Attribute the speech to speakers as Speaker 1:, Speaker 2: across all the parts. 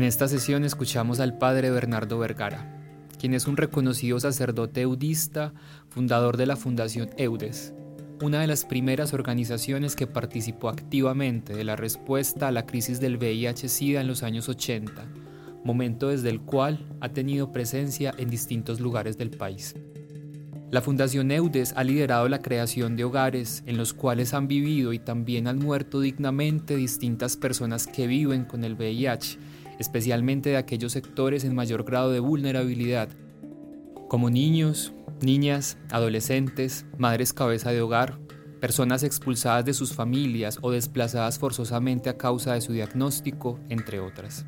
Speaker 1: En esta sesión escuchamos al padre Bernardo Vergara, quien es un reconocido sacerdote eudista, fundador de la Fundación Eudes, una de las primeras organizaciones que participó activamente de la respuesta a la crisis del VIH-Sida en los años 80, momento desde el cual ha tenido presencia en distintos lugares del país. La Fundación Eudes ha liderado la creación de hogares en los cuales han vivido y también han muerto dignamente distintas personas que viven con el VIH especialmente de aquellos sectores en mayor grado de vulnerabilidad, como niños, niñas, adolescentes, madres cabeza de hogar, personas expulsadas de sus familias o desplazadas forzosamente a causa de su diagnóstico, entre otras.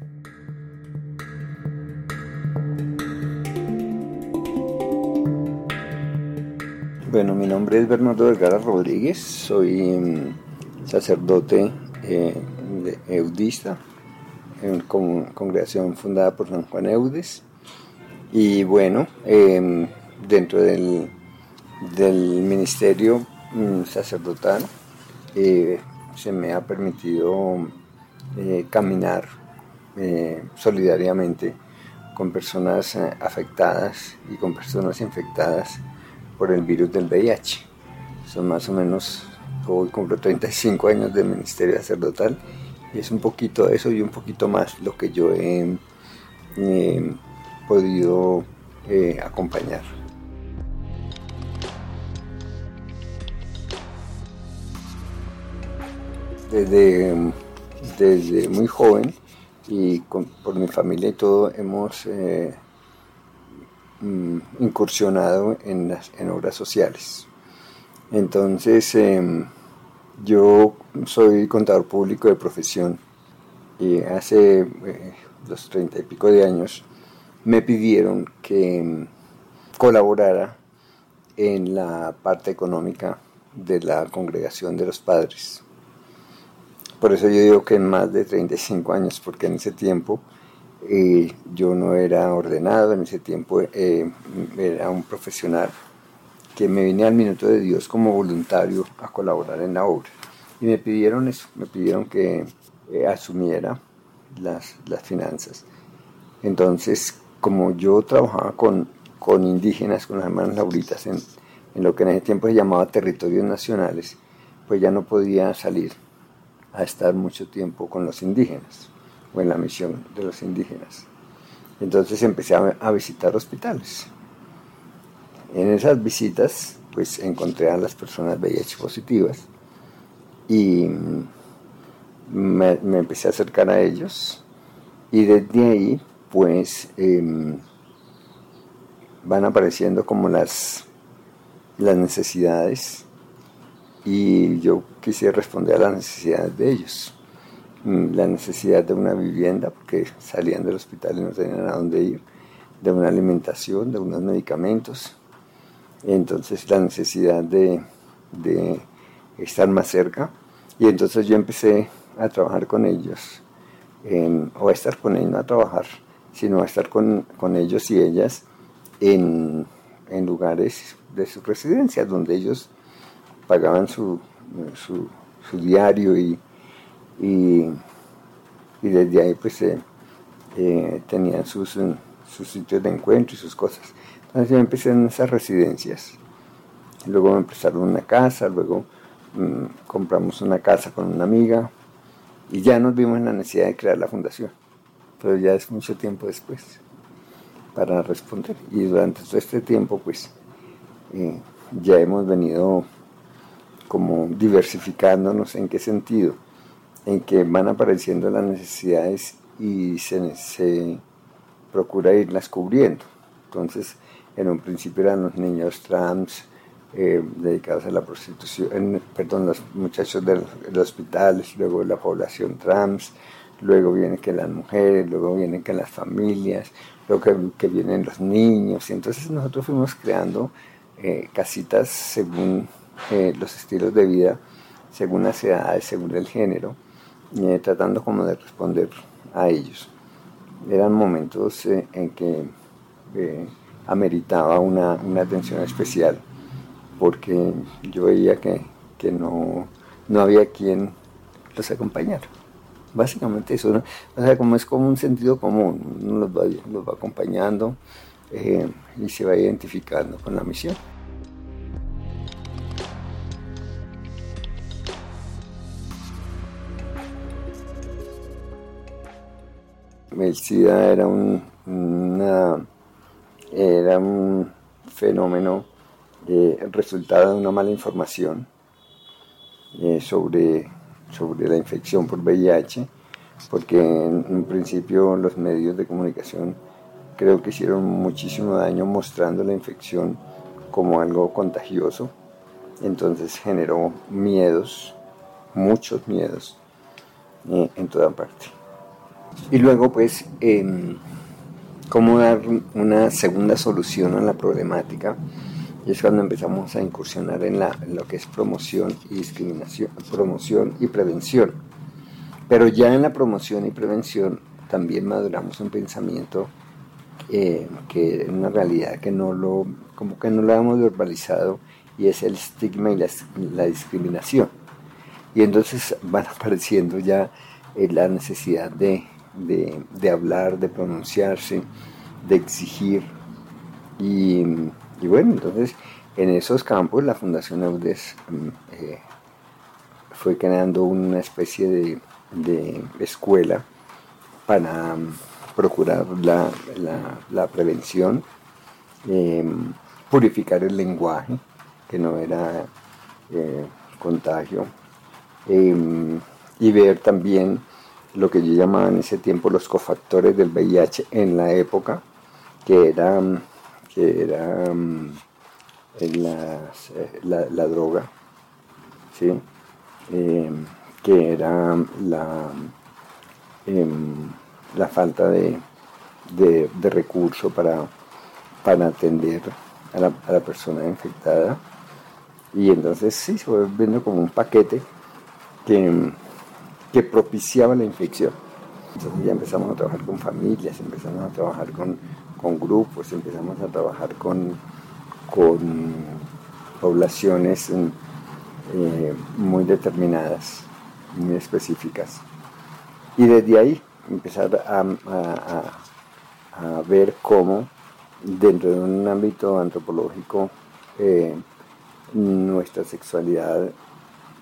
Speaker 2: Bueno, mi nombre es Bernardo Vergara Rodríguez, soy mm, sacerdote eh, eudista congregación fundada por San Juan Eudes. Y bueno, em, dentro del, del ministerio mm, sacerdotal eh, se me ha permitido eh, caminar eh, solidariamente con personas afectadas y con personas infectadas por el virus del VIH. Son más o menos, hoy cumplo 35 años de ministerio sacerdotal y es un poquito eso y un poquito más lo que yo he podido eh, acompañar. Desde, desde muy joven y por mi familia y todo hemos eh, mm, incursionado en, las, en obras sociales. Entonces, em, yo soy contador público de profesión y hace eh, los treinta y pico de años me pidieron que mm, colaborara en la parte económica de la congregación de los padres. Por eso yo digo que en más de 35 años, porque en ese tiempo eh, yo no era ordenado, en ese tiempo eh, era un profesional que me vine al Minuto de Dios como voluntario a colaborar en la obra. Y me pidieron eso, me pidieron que eh, asumiera las, las, finanzas. Entonces, como yo trabajaba con, con indígenas, con las hermanas lauritas, en, en lo que en ese tiempo se llamaba territorios nacionales, pues ya no podía salir a estar mucho tiempo con los indígenas o en la misión de los indígenas. Entonces empecé a, a visitar hospitales en esas visitas, pues encontré a las personas VIH positivas y me, empecé a acercar a ellos y desde ahí, pues, em, van apareciendo como las, las necesidades y yo quise responder a las necesidades de ellos. Mm, la necesidad de una vivienda, porque salían del hospital y no tenían a dónde ir, de una alimentación, de unos medicamentos, entonces la necesidad de, estar más cerca y entonces yo empecé a trabajar con ellos, o a estar con ellos, no a trabajar, sino a estar con, ellos y ellas en, lugares de sus residencias, donde ellos pagaban su, su, diario y, y, desde ahí pues eh, eh, tenían sus, sus sitios de encuentro y sus cosas. Entonces empecé en esas residencias. Luego empezaron una casa, luego mm, compramos una casa con una amiga y ya nos vimos en la necesidad de crear la fundación. Pero ya es mucho tiempo después para responder. Y durante todo este tiempo, pues, eh, ya hemos venido como diversificándonos. ¿En qué sentido? En que van apareciendo las necesidades y se, se procura irlas cubriendo. Entonces, en un principio eran los niños trans eh, dedicados a la prostitución, perdón, los muchachos de los hospitales, luego la población trans, luego viene que las mujeres, luego vienen que las familias, luego que, vienen los niños. Y entonces nosotros fuimos creando eh, casitas según eh, los estilos de vida, según las edades, según el género, y tratando como de responder a ellos. Eran momentos en que ameritaba una, una atención especial porque yo veía que, no, no, había quien los acompañara. Básicamente eso, o sea, como es como un sentido común, uno los va, los va acompañando eh, y se va identificando con la misión. El SIDA era un, era un fenómeno eh, resultado de una mala información eh, sobre, sobre la infección por VIH, porque en un principio los medios de comunicación creo que hicieron muchísimo daño mostrando la infección como algo contagioso, entonces generó miedos, muchos miedos eh, en toda parte. Y luego pues, em, cómo dar una segunda solución a la problemática y es cuando empezamos a incursionar en, la, lo que es promoción y discriminación, promoción y prevención. Pero ya en la promoción y prevención también maduramos un pensamiento eh, que es una realidad que no lo, como que no lo hemos verbalizado y es el estigma y la, discriminación. Y entonces van apareciendo ya eh, la necesidad de, de, de hablar, de pronunciarse, de exigir. Y bueno, entonces en esos campos la Fundación Eudes mm, eh, fue creando una especie de, escuela para mm, procurar la, prevención, em, purificar el lenguaje, que no era eh, contagio, em, y ver también lo que yo llamaba en ese tiempo los cofactores del VIH en la época, que eran mm, que era mm, eh, la, droga, ¿sí? Em, que era la, em, la falta de, de, recurso para, para atender a la, persona infectada. Y entonces sí, se fue viendo como un paquete que, que propiciaba la infección. Entonces ya empezamos a trabajar con familias, empezamos a trabajar con, con grupos, empezamos a trabajar con, con poblaciones eh, muy determinadas, muy específicas. Y desde ahí empezar a, ver cómo dentro de un ámbito antropológico eh, nuestra sexualidad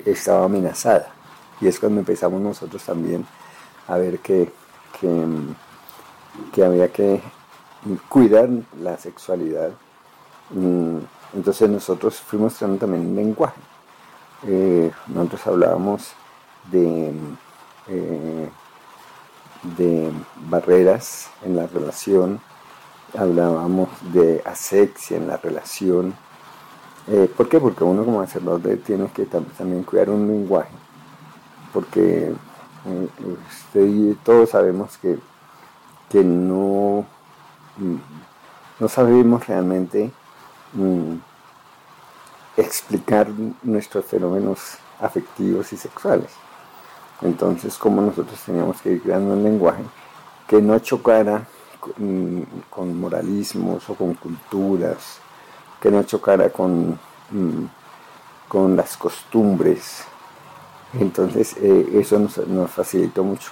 Speaker 2: estaba amenazada. Y es cuando empezamos nosotros también a ver que, que había que cuidar la sexualidad. Mm, entonces nosotros fuimos mostrando también un lenguaje. Eh, nosotros hablábamos de, eh, de barreras en la relación, hablábamos de asexia en la relación. Eh, ¿Por qué? Porque uno como sacerdote tiene que también cuidar un lenguaje, porque todos sabemos que, que no no sabemos realmente mm, explicar nuestros fenómenos afectivos y sexuales. Entonces, como nosotros teníamos que ir creando un lenguaje que no chocara mm, con, moralismos o con culturas, que no chocara con, mm, con las costumbres. Entonces, eh, eso nos, facilitó mucho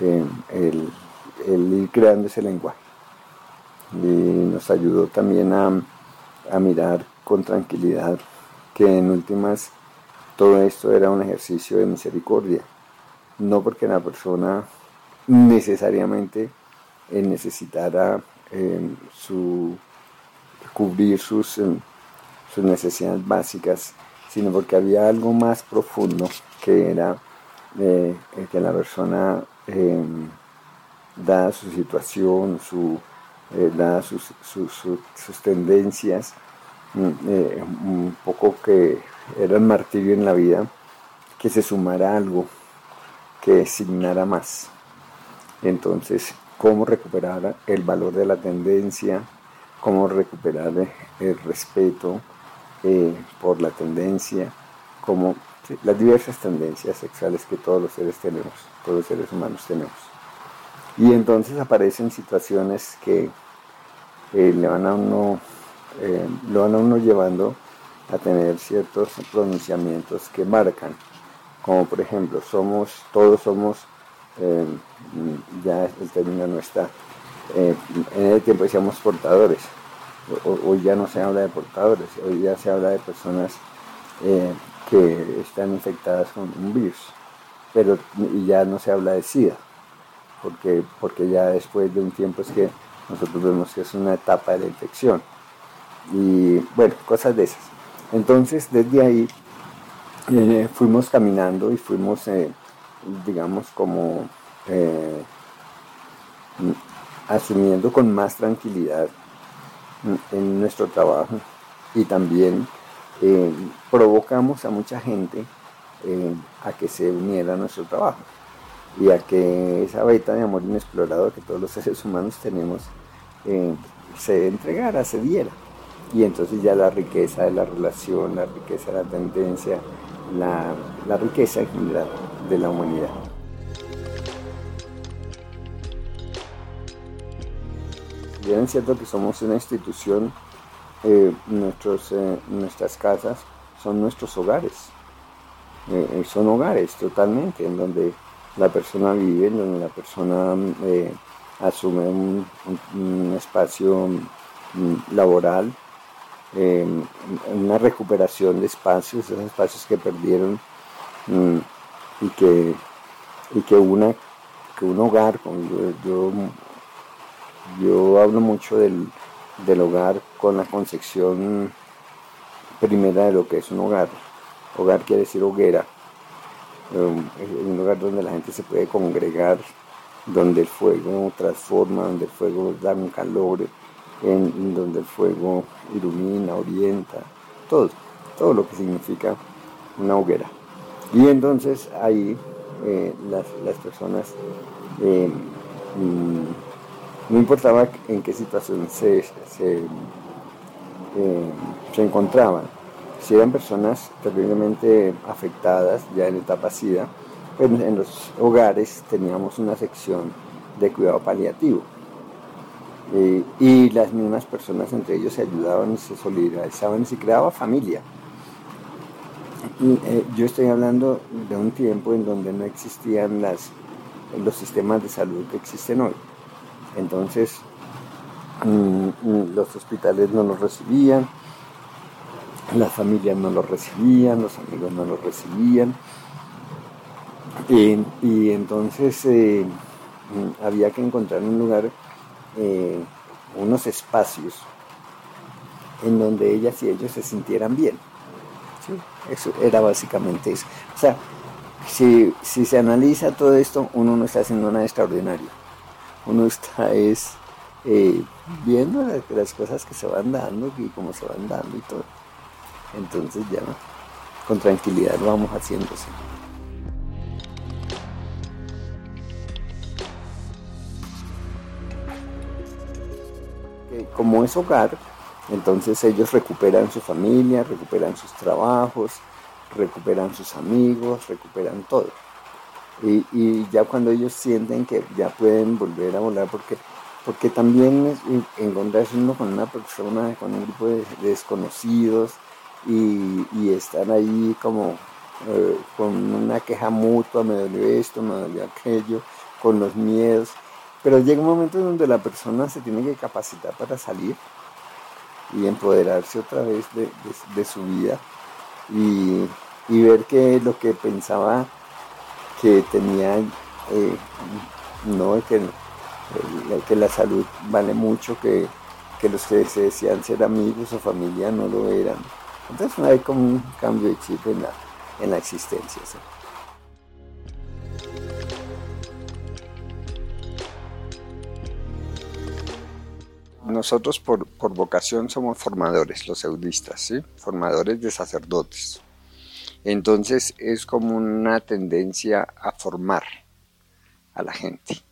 Speaker 2: eh, el ir creando ese lenguaje. Y nos ayudó también a, mirar con tranquilidad que en últimas todo esto era un ejercicio de misericordia, no porque la persona necesariamente eh, necesitara su, cubrir sus necesidades básicas, sino porque había algo más profundo que era que la persona, dada su situación, su, eh, sus, sus, tendencias, mm, eh, un poco que eran martirio en la vida, que se sumara algo que designara más. Entonces, cómo recuperar el valor de la tendencia, cómo recuperar el respeto eh, por la tendencia, como las diversas tendencias sexuales que todos los seres tenemos, todos los seres humanos tenemos. Y entonces aparecen situaciones que eh, le van a uno, eh, lo van a uno llevando a tener ciertos pronunciamientos que marcan, como por ejemplo, somos, todos somos, ya el término no está, en el tiempo decíamos portadores, hoy ya no se habla de portadores, hoy ya se habla de personas que están infectadas con un virus, pero ya no se habla de SIDA, porque, porque ya después de un tiempo es que nosotros vemos que es una etapa de la infección. Y bueno, cosas de esas. Entonces, desde ahí eh, fuimos caminando y fuimos, eh, digamos, como eh, asumiendo con más tranquilidad en nuestro trabajo y también provocamos a mucha gente a que se uniera a nuestro trabajo y a que esa beta de amor inexplorado que todos los seres humanos tenemos se entregara, se diera y entonces ya la riqueza de la relación, la riqueza de la tendencia, la, riqueza en general de la humanidad. Bien es cierto que somos una institución, eh, nuestros, eh, nuestras casas son nuestros hogares, eh, son hogares totalmente, en donde la persona vive, en donde la persona asume un espacio mm, laboral, una recuperación de espacios, esos espacios que perdieron mm, y, que, y que, una, que un hogar, yo, yo, hablo mucho del, hogar con la concepción primera de lo que es un hogar. Hogar quiere decir hoguera, un lugar donde la gente se puede congregar, donde el fuego transforma, donde el fuego da un calor, en, donde el fuego ilumina, orienta, todo, todo lo que significa una hoguera. Y entonces ahí eh, las, personas, eh, mm, no importaba en qué situación se, se, eh, se, encontraban, si eran personas terriblemente afectadas ya en etapa SIDA, pues en los hogares teníamos una sección de cuidado paliativo eh, y las mismas personas entre ellos se ayudaban y se solidarizaban y se creaba familia. Eh, yo estoy hablando de un tiempo en donde no existían las, los sistemas de salud que existen hoy. Entonces, mm, mm, los hospitales no los recibían, las familias no los recibían, los amigos no los recibían. y entonces eh, mm, había que encontrar un lugar eh, unos espacios en donde ellas y ellos se sintieran bien. Eso era básicamente eso. O sea, si, se analiza todo esto, uno no está haciendo nada extraordinario. Uno está es eh, viendo las, cosas que se van dando y cómo se van dando y todo. Entonces ya con tranquilidad lo vamos haciéndose. como es hogar, entonces ellos recuperan su familia, recuperan sus trabajos, recuperan sus amigos, recuperan todo. Y, ya cuando ellos sienten que ya pueden volver a volar, porque, porque también encontrarse uno con una persona, con un grupo de, desconocidos y, y, estar ahí como eh, con una queja mutua, me dolió esto, me dolió aquello, con los miedos. Pero llega un momento en donde la persona se tiene que capacitar para salir y empoderarse otra vez de, su vida y, ver que lo que pensaba que tenía, eh, no, que, que la salud vale mucho, que, los que se decían ser amigos o familia no lo eran. Entonces hay como un cambio de chip en la, en la existencia. nosotros por, vocación somos formadores, los eudistas, ¿sí? formadores de sacerdotes. Entonces es como una tendencia a formar a la gente.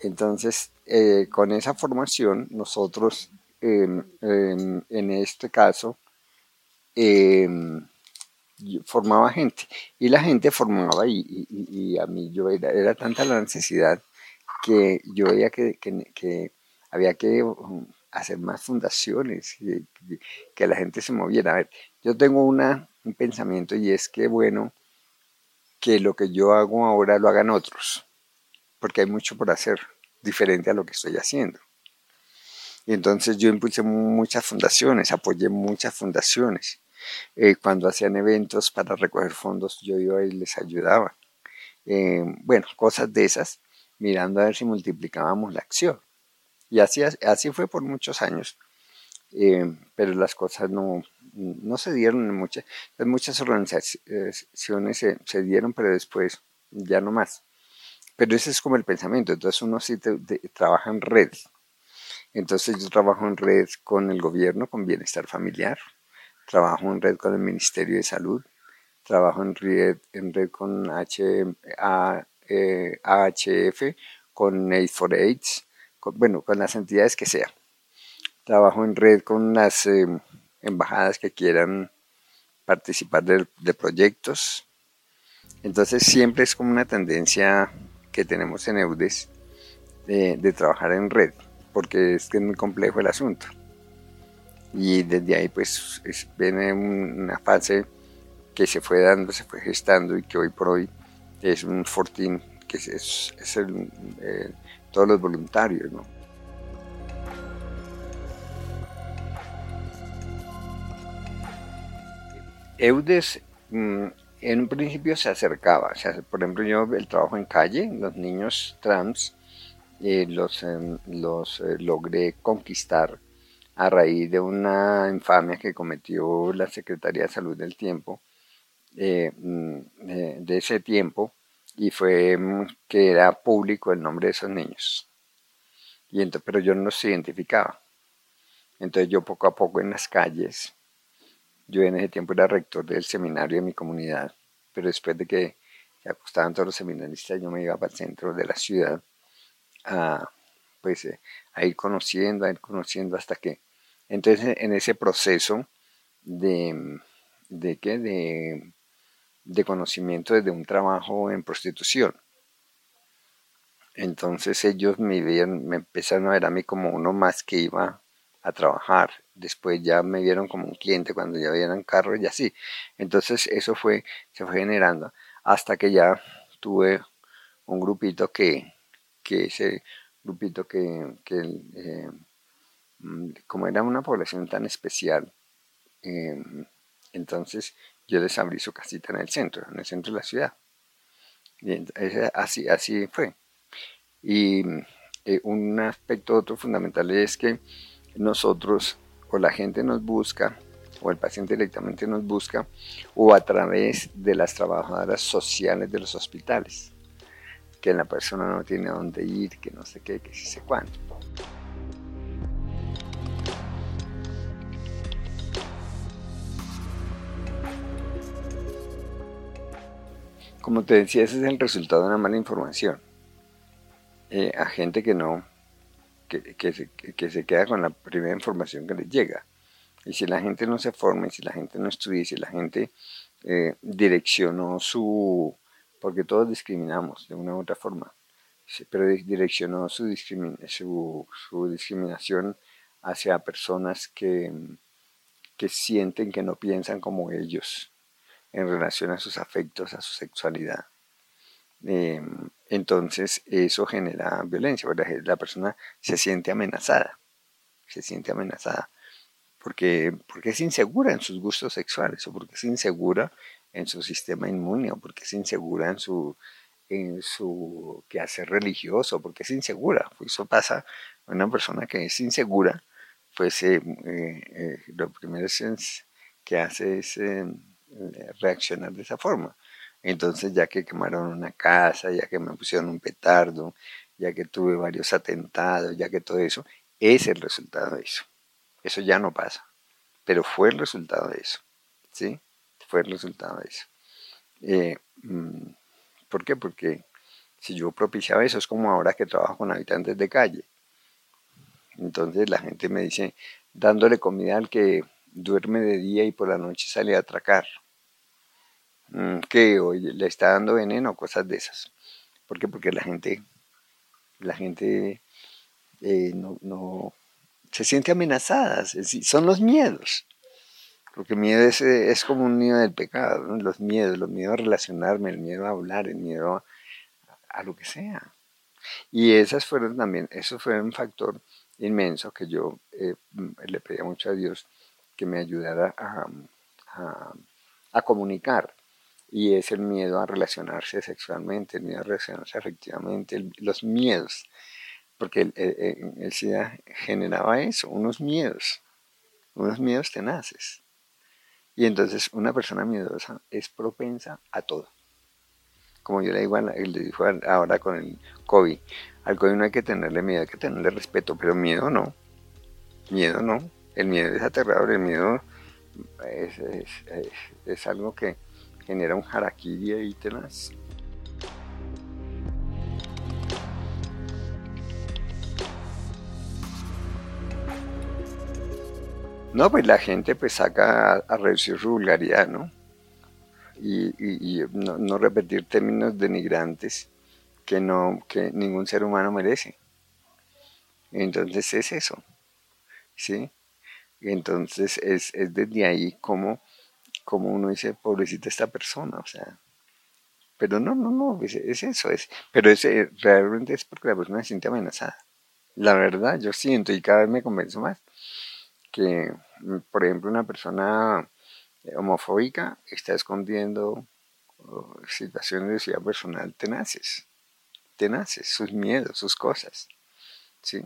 Speaker 2: Entonces, eh, con esa formación, nosotros, em, em, en este caso, em, formaba gente. Y la gente formaba, y, a mí yo era, tanta la necesidad que yo veía que, había que um, hacer más fundaciones, que, que la gente se moviera. A ver, yo tengo una, un pensamiento y es que, bueno, que lo que yo hago ahora lo hagan otros, porque hay mucho por hacer diferente a lo que estoy haciendo. Y entonces yo impulsé muchas fundaciones, apoyé muchas fundaciones. Eh, cuando hacían eventos para recoger fondos, yo iba y les ayudaba. Eh, bueno, cosas de esas, mirando a ver si multiplicábamos la acción. Y así, así fue por muchos años. Eh, pero las cosas no, no se dieron en muchas, muchas organizaciones se, se, dieron, pero después ya no más. Pero ese es como el pensamiento, entonces uno sí trabaja en red. Entonces yo trabajo en red con el gobierno, con bienestar familiar, trabajo en red con el Ministerio de Salud, trabajo en red, en red con H, AHF, eh, con Aid for AIDS, bueno, con las entidades que sean. Trabajo en red con las eh, embajadas que quieran participar de, proyectos. Entonces siempre es como una tendencia que tenemos en EUDES de, trabajar en red, porque es que es muy complejo el asunto. Y desde ahí pues viene una fase que se fue dando, se fue gestando y que hoy por hoy es un fortín, que es, eh, todos los voluntarios, ¿no? Eudes mm, en un principio se acercaba, por ejemplo yo el trabajo en calle, los niños trans, eh, los, em, los eh, logré conquistar a raíz de una infamia que cometió la Secretaría de Salud del tiempo, eh, mm, de ese tiempo, y fue mm, que era público el nombre de esos niños. Y entonces, pero yo no los identificaba. Entonces yo poco a poco en las calles yo en ese tiempo era rector del seminario de mi comunidad, pero después de que se acostaban todos los seminaristas, yo me iba para el centro de la ciudad a, pues, eh, a ir conociendo, a ir conociendo hasta que... Entonces, en ese proceso de, de, ¿qué? de, de conocimiento desde un trabajo en prostitución, entonces ellos me, me empezaron a ver a mí como uno más que iba a trabajar. Después ya me vieron como un cliente cuando ya vieron carro y así. Entonces eso fue, se fue generando hasta que ya tuve un grupito que, que ese grupito que, que eh, mm, como era una población tan especial, em, entonces yo les abrí su casita en el centro, en el centro de la ciudad. Y así, así fue. Y eh, un aspecto otro fundamental es que nosotros o la gente nos busca o el paciente directamente nos busca o a través de las trabajadoras sociales de los hospitales, que la persona no tiene a dónde ir, que no sé qué, que sí sé cuánto. Como te decía, ese es el resultado de una mala información. Eh, a gente que no que, se, queda con la primera información que les llega. Y si la gente no se forma, y si la gente no estudia, y si la gente eh, direccionó su... porque todos discriminamos de una u otra forma, pero direccionó su, su, discriminación hacia personas que, que sienten que no piensan como ellos en relación a sus afectos, a su sexualidad. Em, entonces eso genera violencia, la persona se siente amenazada, se siente amenazada porque, porque es insegura en sus gustos sexuales, o porque es insegura en su sistema inmune, o porque es insegura en su, en su quehacer religioso, porque es insegura. Eso pasa a una persona que es insegura, pues eh, eh, eh, lo primero que hace es reaccionar de esa forma. Entonces, ya que quemaron una casa, ya que me pusieron un petardo, ya que tuve varios atentados, ya que todo eso, es el resultado de eso. Eso ya no pasa, pero fue el resultado de eso. ¿Sí? Fue el resultado de eso. Eh, mm, ¿Por qué? Porque Si yo propiciaba eso, es como ahora que trabajo con habitantes de calle. Entonces la gente me dice, dándole comida al que duerme de día y por la noche sale a atracar. Mm, que hoy le está dando veneno, cosas de esas. ¿Por qué? Porque la gente, la gente eh, no, se siente amenazada, son los miedos. Porque miedo es, es como un miedo del pecado, los miedos, los miedos a relacionarme, el miedo a hablar, el miedo a, lo que sea. Y esas fueron también, eso fue un factor inmenso que yo eh, le pedía mucho a Dios que me ayudara a, comunicar. Y es el miedo a relacionarse sexualmente, el miedo a relacionarse afectivamente, los miedos. Porque el, el, generaba eso, unos miedos, unos miedos tenaces. Y entonces una persona miedosa es propensa a todo. Como yo le digo, le dijo ahora con el COVID, al COVID no hay que tenerle miedo, hay que tenerle respeto, pero miedo no. Miedo no. El miedo es aterrador, el miedo es, algo que genera un harakiri y tenaz. No, pues la gente pues saca a, reducir su vulgaridad, ¿no? Y, no, repetir términos denigrantes que, no, que ningún ser humano merece. Entonces es eso, ¿sí? entonces es, desde ahí como, como uno dice, pobrecita esta persona, o sea. Pero no, no, no, es, eso, es. Pero eh, realmente es porque la persona se siente amenazada. La verdad, yo siento y cada vez me convenzo más que, por ejemplo, una persona homofóbica está escondiendo situaciones de vida personal tenaces, tenaces, sus miedos, sus cosas, ¿sí?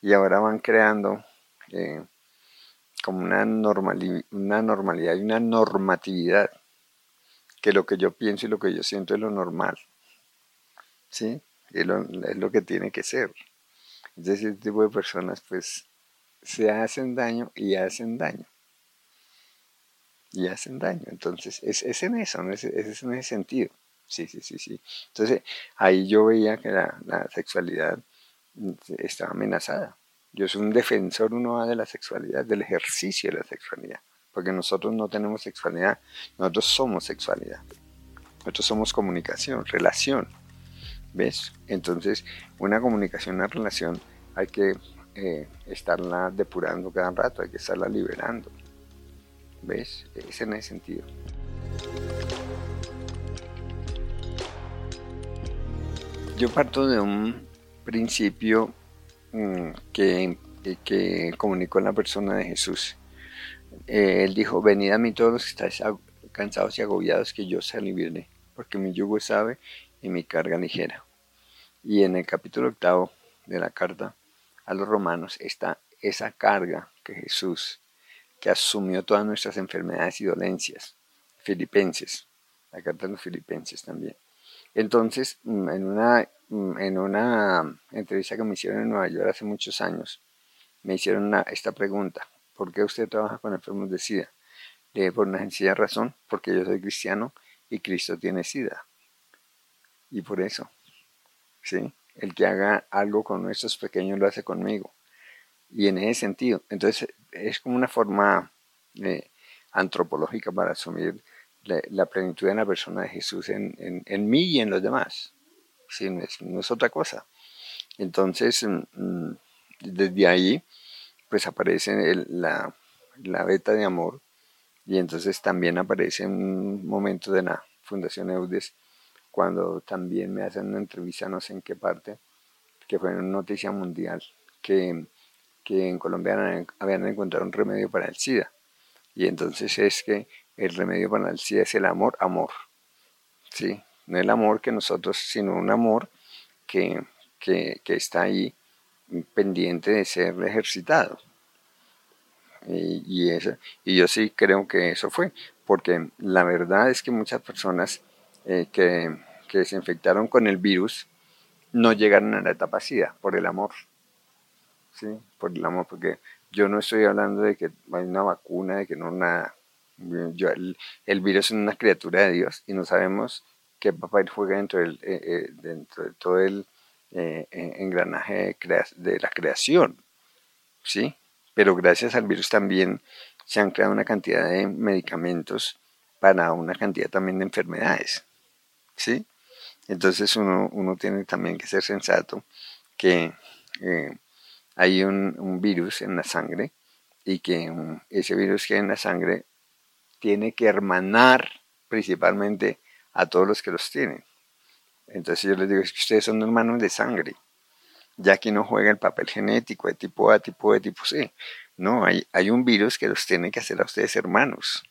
Speaker 2: Y ahora van creando eh, como una, una normalidad y una normatividad, que lo que yo pienso y lo que yo siento es lo normal, ¿sí? Es lo, es lo que tiene que ser. Entonces, ese tipo de personas, pues, se hacen daño y hacen daño. Y hacen daño. Entonces, es, es en eso, es, es, en ese sentido. Sí, sí, sí, sí. Entonces, ahí yo veía que la, sexualidad estaba amenazada. Yo soy un defensor uno de la sexualidad, del ejercicio de la sexualidad, porque nosotros no tenemos sexualidad, nosotros somos sexualidad. Nosotros somos comunicación, relación. ¿Ves? Entonces, una comunicación, una relación, hay que eh, estarla depurando cada rato, hay que estarla liberando. ¿Ves? Es en ese sentido. Yo parto de un principio que, que comunicó la persona de Jesús. Eh, él dijo, venid a mí todos los que estáis cansados y agobiados, que yo os aliviaré, porque mi yugo es suave y mi carga ligera. Y en el capítulo octavo de la carta a los romanos está esa carga que Jesús, que asumió todas nuestras enfermedades y dolencias, filipenses, la carta de los filipenses también. Entonces, mm, en una Mm, en una entrevista que me hicieron en Nueva York hace muchos años, me hicieron esta pregunta, ¿por qué usted trabaja con enfermos de SIDA? Le por una sencilla razón, porque yo soy cristiano y Cristo tiene SIDA. Y por eso, ¿sí? El que haga algo con nuestros pequeños lo hace conmigo. Y en ese sentido, entonces es como una forma eh, antropológica para asumir la, plenitud de la persona de Jesús en, en mí y en los demás no es, otra cosa. Entonces, mm, mm, desde ahí, pues aparece la, la beta de amor y entonces también aparece un momento de la Fundación Eudes cuando también me hacen una entrevista, no sé en qué parte, que fue una noticia mundial, que, que en Colombia habían encontrado un remedio para el SIDA. Y entonces es que el remedio para el SIDA es el amor, amor. ¿sí? no el amor que nosotros, sino un amor que, está ahí pendiente de ser ejercitado. Y, eso, y yo sí creo que eso fue, porque la verdad es que muchas personas eh, que, que, se infectaron con el virus no llegaron a la etapa SIDA por el amor. ¿Sí? Por el amor, porque yo no estoy hablando de que hay una vacuna, de que no nada. Yo, el, virus es una criatura de Dios y no sabemos qué papel juega dentro, del, eh, eh, dentro de todo el engranaje de, la creación, ¿sí? Pero gracias al virus también se han creado una cantidad de medicamentos para una cantidad también de enfermedades, ¿sí? Entonces uno, tiene también que ser sensato que hay un, virus en la sangre y que ese virus que en la sangre tiene que hermanar principalmente a todos los que los tienen. Entonces yo les digo, es que ustedes son hermanos de sangre, ya que no juega el papel genético de tipo A, tipo B, tipo C. No, hay, hay un virus que los tiene que hacer a ustedes hermanos.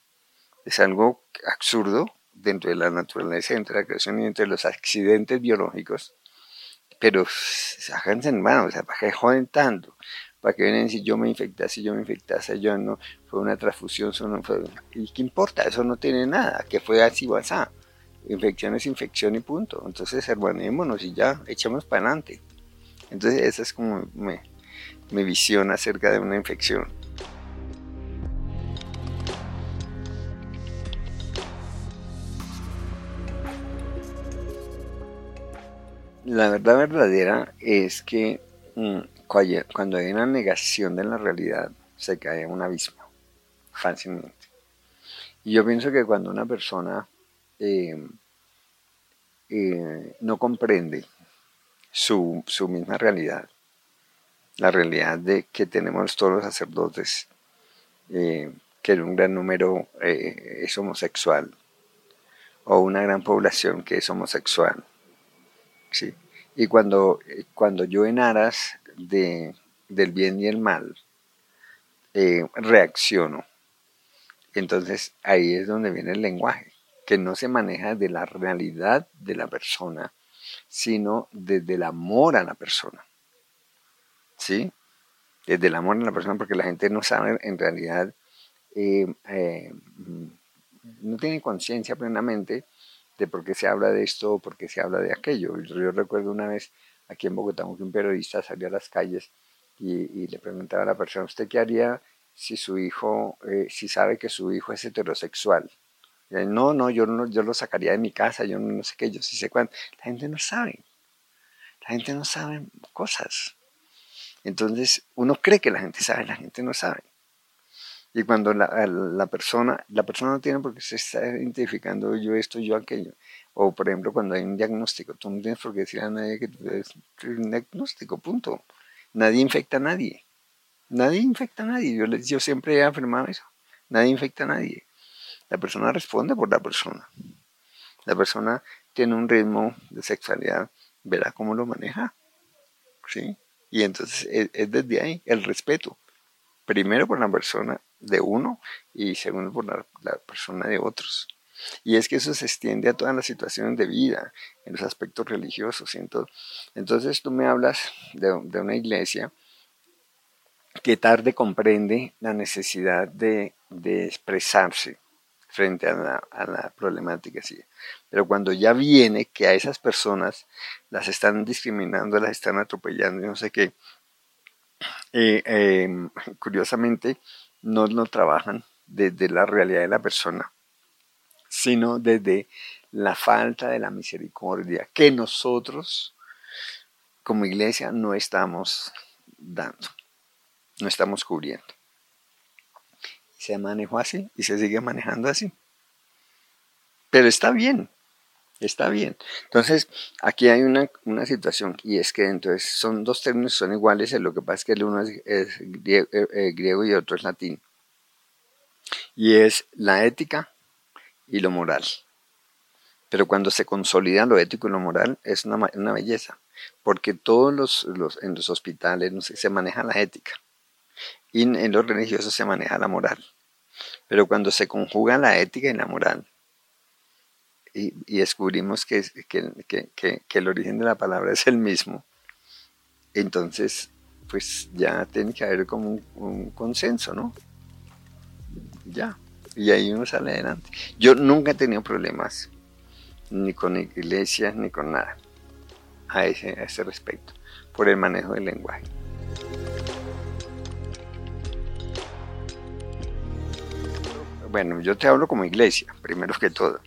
Speaker 2: Es algo absurdo dentro de la naturaleza, dentro de la creación y entre los accidentes biológicos. Pero háganse hermanos, o sea, ¿para qué tanto? ¿Para que vienen si yo me infectase, yo me infectase, yo no? Fue una transfusión, no fue... ¿Y qué importa? Eso no tiene nada, que fue así o así. Infección es infección y punto. Entonces hermanémonos y ya, echamos para adelante. Entonces esa es como mi visión acerca de una infección. La verdad verdadera es que mm, cuando hay una negación de la realidad, se cae en un abismo fácilmente. Y yo pienso que cuando una persona eh, eh, no comprende su, misma realidad, la realidad de que tenemos todos los sacerdotes, eh, que un gran número es homosexual, o una gran población que es homosexual, ¿sí? Y cuando, cuando yo en aras de, del bien y el mal eh, reacciono, entonces ahí es donde viene el lenguaje, que no se maneja de la realidad de la persona, sino desde el amor a la persona. ¿Sí? Desde el amor a la persona, porque la gente no sabe en realidad, eh, eh, no tiene conciencia plenamente de por qué se habla de esto o por qué se habla de aquello. Yo recuerdo una vez aquí en Bogotá un periodista salió a las calles y, le preguntaba a la persona, ¿usted qué haría si su hijo, eh, si sabe que su hijo es heterosexual? no, no, yo no, yo lo sacaría de mi casa, yo no, sé qué, yo sí sé cuánto. La gente no sabe. La gente no sabe cosas. Entonces, uno cree que la gente sabe, la gente no sabe. Y cuando la, persona, la persona no tiene por qué se está identificando yo esto, yo aquello. O por ejemplo, cuando hay un diagnóstico, tú no tienes por qué decir a nadie que eres un diagnóstico, punto. Nadie infecta a nadie. Nadie infecta a nadie. Yo, yo siempre he afirmado eso. Nadie infecta a nadie. La persona responde por la persona. La persona tiene un ritmo de sexualidad, verá cómo lo maneja. ¿Sí? Y entonces es, es desde ahí el respeto. Primero por la persona de uno y segundo por la, persona de otros. Y es que eso se extiende a todas las situaciones de vida, en los aspectos religiosos. Entonces, entonces tú me hablas de, una iglesia que tarde comprende la necesidad de, expresarse frente a la, problemática. ¿sí? Pero cuando ya viene que a esas personas las están discriminando, las están atropellando, no sé qué, eh, em, curiosamente, no lo trabajan desde la realidad de la persona, sino desde la falta de la misericordia que nosotros como iglesia no estamos dando, no estamos cubriendo. Se manejó así y se sigue manejando así. Pero está bien, está bien. Entonces, aquí hay una, situación y es que entonces son dos términos son iguales, lo que pasa es que el uno es, eh, eh, griego, y otro es latín. Y es la ética y lo moral. Pero cuando se consolida lo ético y lo moral es una, una belleza, porque todos los, los, en los hospitales no sé, se maneja la ética y en los religiosos se maneja la moral. Pero cuando se conjuga la ética y la moral, y, descubrimos que, el origen de la palabra es el mismo, entonces pues ya tiene que haber como un, consenso, ¿no? Ya, y ahí uno sale adelante. Yo nunca he tenido problemas, ni con iglesias, ni con nada, a ese, a ese respecto, por el manejo del lenguaje. Bueno, yo te hablo como iglesia, primero que todo.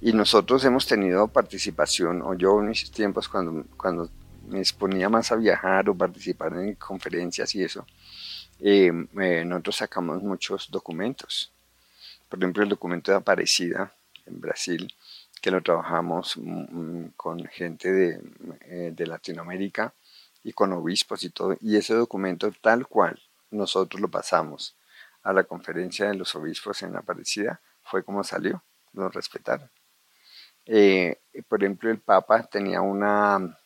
Speaker 2: Y nosotros hemos tenido participación, o yo en mis tiempos cuando, cuando me exponía más a viajar o participar en conferencias y eso, eh, eh, nosotros sacamos muchos documentos. Por ejemplo, el documento de Aparecida en Brasil, que lo trabajamos mm, con gente de, eh, de Latinoamérica y con obispos y todo. Y ese documento tal cual nosotros lo pasamos a la conferencia de los obispos en Aparecida, fue como salió, nos respetaron. Eh, por ejemplo, el Papa tenía una,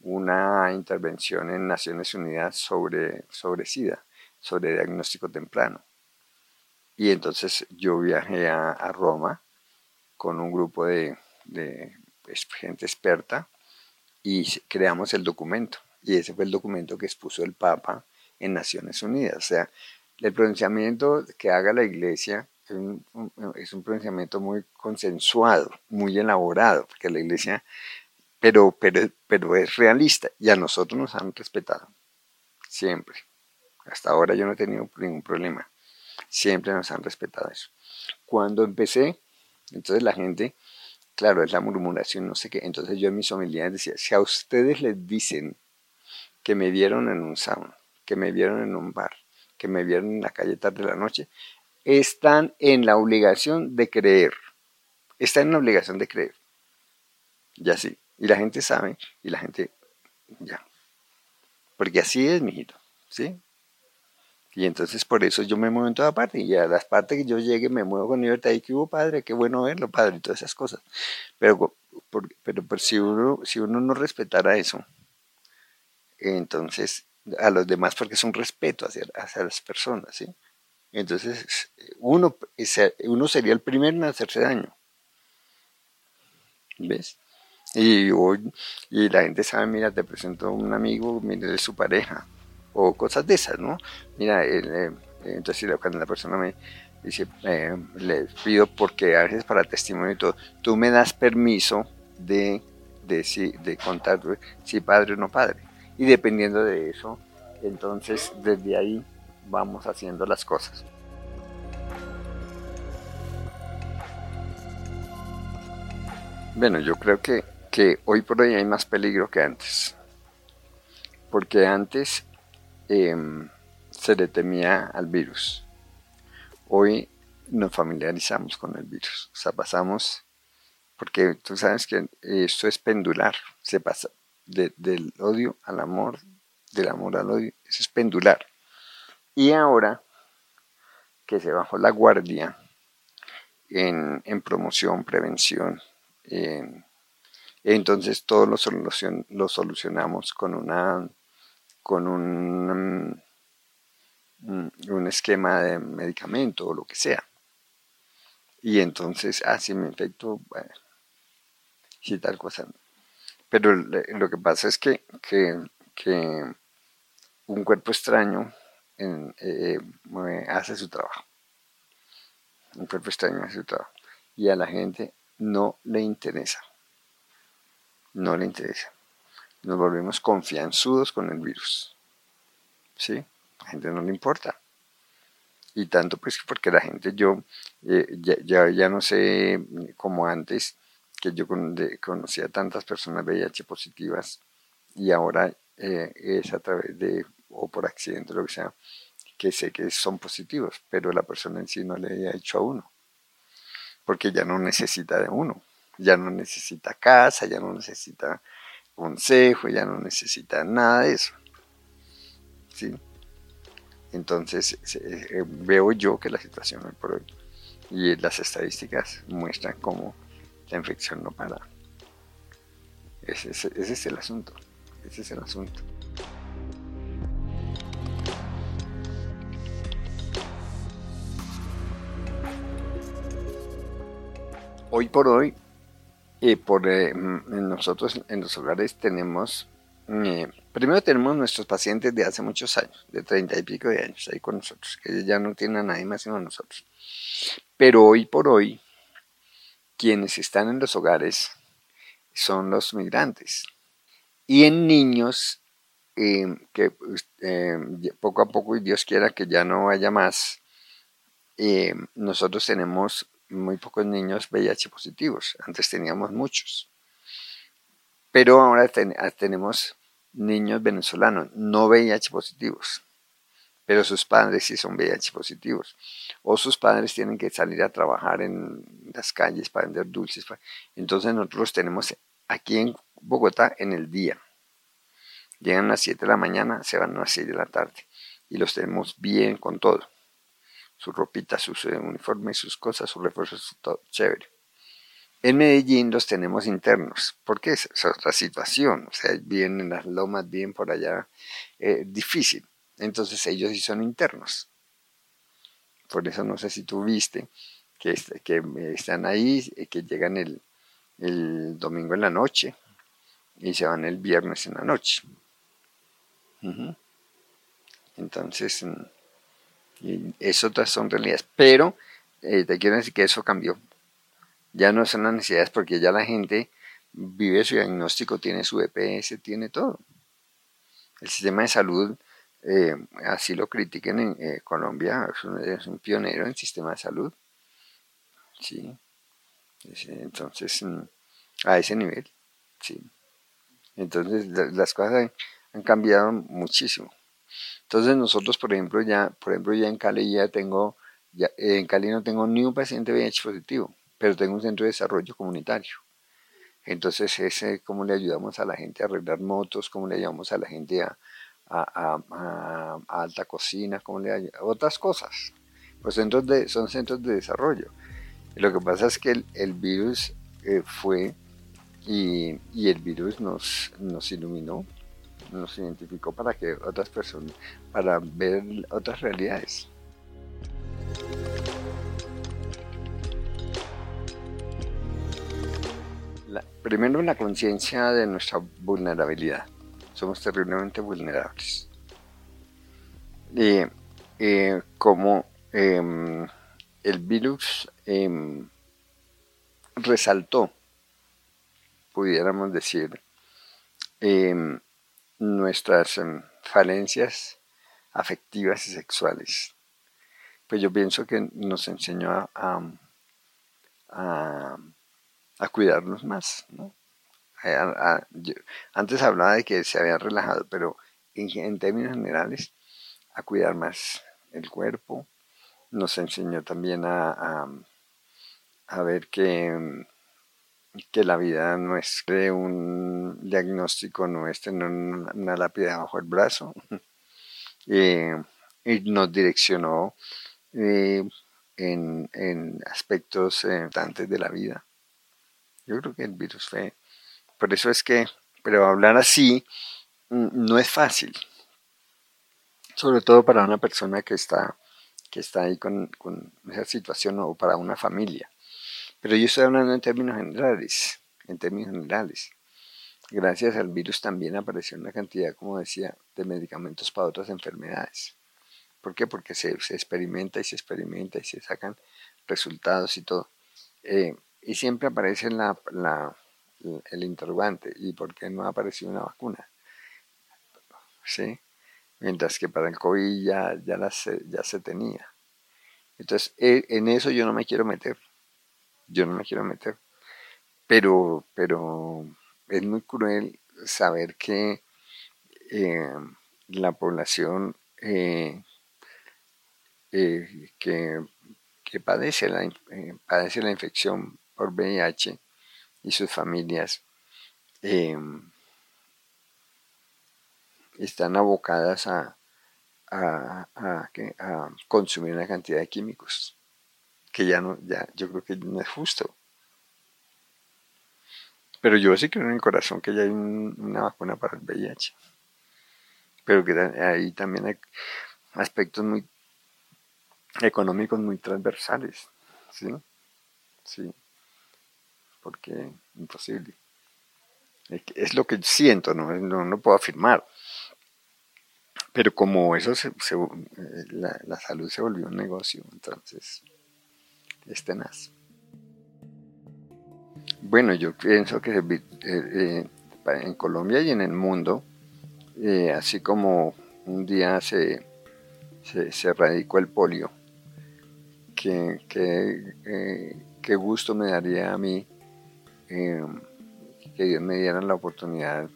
Speaker 2: una intervención en Naciones Unidas sobre, sobre SIDA, sobre diagnóstico temprano. Y entonces yo viajé a, Roma con un grupo de, de pues, gente experta y creamos el documento. Y ese fue el documento que expuso el Papa en Naciones Unidas. O sea, el pronunciamiento que haga la Iglesia es un, pronunciamiento muy consensuado, muy elaborado, porque la iglesia, pero, pero, pero es realista y a nosotros nos han respetado, siempre. Hasta ahora yo no he tenido ningún problema, siempre nos han respetado eso. Cuando empecé, entonces la gente, claro, es la murmuración, no sé qué, entonces yo en mis homilías decía, si a ustedes les dicen que me vieron en un sauna, que me vieron en un bar, que me vieron en la calle tarde de la noche, están en la obligación de creer. Están en la obligación de creer. Ya sí. Y la gente sabe, y la gente, ya. Porque así es, mijito. ¿Sí? Y entonces por eso yo me muevo en toda parte. Y a las partes que yo llegue me muevo con libertad. Y que hubo padre, qué bueno verlo, padre, y todas esas cosas. Pero, pero, si, uno, si uno no respetara eso, entonces a los demás, porque es un respeto hacia, hacia las personas, ¿sí? Entonces, uno, uno sería el primero en hacerse daño. ¿Ves? Y, y la gente sabe, mira, te presento a un amigo, mire, su pareja, o cosas de esas, ¿no? Mira, eh, entonces cuando la persona me dice, eh, le pido porque haces para testimonio y todo, tú me das permiso de, de, de contar si padre o no padre. Y dependiendo de eso, entonces desde ahí vamos haciendo las cosas. Bueno, yo creo que, que hoy por hoy hay más peligro que antes. Porque antes em, se le temía al virus. Hoy nos familiarizamos con el virus. O sea, pasamos, porque tú sabes que esto es pendular. Se pasa del odio al amor, del amor al odio. Eso es pendular. Y ahora que se bajó la guardia en, promoción, prevención, entonces todo lo, lo solucionamos con una con un, mm, un esquema de medicamento o lo que sea. Y entonces, ah, si me infecto, bueno, tal cosa. Pero lo que pasa es que, que, que un cuerpo extraño eh, hace su trabajo. Un cuerpo extraño hace su trabajo. Y a la gente no le interesa. No le interesa. Nos volvemos confianzudos con el virus. ¿Sí? A la gente no le importa. Y tanto pues porque la gente, yo eh, ya, ya, no sé como antes, que yo conocía tantas personas VIH positivas y ahora eh, es a través de o por accidente, lo que sea, que sé que son positivos, pero la persona en sí no le ha hecho a uno, porque ya no necesita de uno, ya no necesita casa, ya no necesita consejo, ya no necesita nada de eso. ¿Sí? Entonces eh, veo yo que la situación hoy por hoy y las estadísticas muestran cómo la infección no para. ese es el asunto. Ese es el asunto. hoy por hoy, eh, por, eh, nosotros en los hogares tenemos, eh, primero tenemos nuestros pacientes de hace muchos años, de treinta y pico de años ahí con nosotros, que ya no tienen a nadie más sino nosotros. Pero hoy por hoy, quienes están en los hogares son los migrantes. Y en niños, que poco a poco, y Dios quiera que ya no haya más, nosotros tenemos muy pocos niños VIH positivos. Antes teníamos muchos. Pero ahora tenemos niños venezolanos no VIH positivos pero sus padres sí son VIH positivos. O sus padres tienen que salir a trabajar en las calles para vender dulces. Entonces nosotros los tenemos aquí en Bogotá en el día. Llegan a las 7 de la mañana, se van a las 6 de la tarde. Y los tenemos bien con todo. Su ropita, sus eh, uniformes, sus cosas, sus refuerzos, todo chévere. En Medellín los tenemos internos, porque es, otra situación. O sea, bien en las lomas, bien por allá, eh, difícil. Entonces ellos sí son internos. Por eso no sé si tú viste que, que están ahí, eh, que llegan el, domingo en la noche y se van el viernes en la noche. Entonces, mm, eso son realidades. Pero eh, te quiero decir que eso cambió. Ya no son las necesidades porque ya la gente vive su diagnóstico, tiene su EPS, tiene todo. El sistema de salud eh, así lo critiquen en eh, Colombia, es un, pionero en sistema de salud. Sí. Entonces, mm, a ese nivel, sí. Entonces, las cosas han, cambiado muchísimo. Entonces, nosotros, por ejemplo, ya, por ejemplo, ya en Cali ya tengo, ya, en Cali no tengo ni un paciente VIH positivo, pero tengo un centro de desarrollo comunitario. Entonces, ese, cómo le ayudamos a la gente a arreglar motos, cómo le ayudamos a la gente a, a, alta cocina, como le otras cosas. Pues centros de, son centros de desarrollo. lo que pasa es que el, virus eh, fue y, el virus nos, nos iluminó, nos identificó para que otras personas, para ver otras realidades. primero la conciencia de nuestra vulnerabilidad somos terriblemente vulnerables. Y como em, el virus em, resaltó, pudiéramos decir, em, nuestras falencias afectivas y sexuales. Pues yo pienso que nos enseñó a, a, a cuidarnos más, ¿no? antes hablaba de que se había relajado, pero en, términos generales, a cuidar más el cuerpo. Nos enseñó también a, a, ver que, que la vida no es de un diagnóstico, no es tener una, lápida bajo el brazo. Eh, y nos direccionó eh, en, en, aspectos importantes de la vida. Yo creo que el virus fue por eso es que, pero hablar así mm, no es fácil. Sobre todo para una persona que está, que está ahí con, esa situación o para una familia. Pero yo estoy hablando en términos generales, en términos generales. Gracias al virus también apareció una cantidad, como decía, de medicamentos para otras enfermedades. ¿Por qué? Porque se, experimenta y se experimenta y se sacan resultados y todo. Eh, y siempre aparece la, el interrogante, ¿y por qué no ha aparecido una vacuna? ¿Sí? Mientras que para el COVID ya, se, ya se tenía. Entonces, e, en eso yo no me quiero meter. Yo no me quiero meter. Pero, pero es muy cruel saber que eh, la población eh, eh, que, que padece, la, padece la infección por VIH y sus familias están abocadas a, a, consumir una cantidad de químicos que ya no, ya, yo creo que no es justo. Pero yo sí creo en el corazón que ya hay una vacuna para el VIH. Pero que ahí también hay aspectos muy económicos muy transversales. ¿Sí? Sí porque imposible. Es lo que siento, no, no, puedo afirmar. Pero como eso, se, eh, la, salud se volvió un negocio, entonces es tenaz. Bueno, yo pienso que eh, eh, en Colombia y en el mundo, así como un día se, se, erradicó el polio, qué eh, gusto me daría a mí eh, que Dios me diera la oportunidad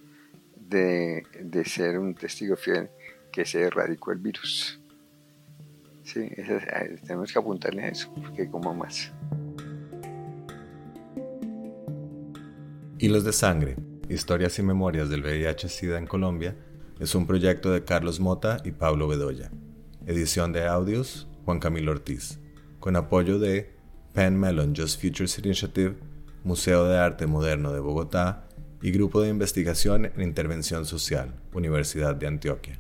Speaker 2: de, ser un testigo fiel que se erradicó el virus. Sí, tenemos que apuntarle a eso, porque como más.
Speaker 3: Hilos de Sangre, Historias y Memorias del VIH-Sida en Colombia, es un proyecto de Carlos Mota y Pablo Bedoya. Edición de audios, Juan Camilo Ortiz. Con apoyo de Penn Mellon Just Futures Initiative, Museo de Arte Moderno de Bogotá y Grupo de Investigación en Intervención Social, Universidad de Antioquia.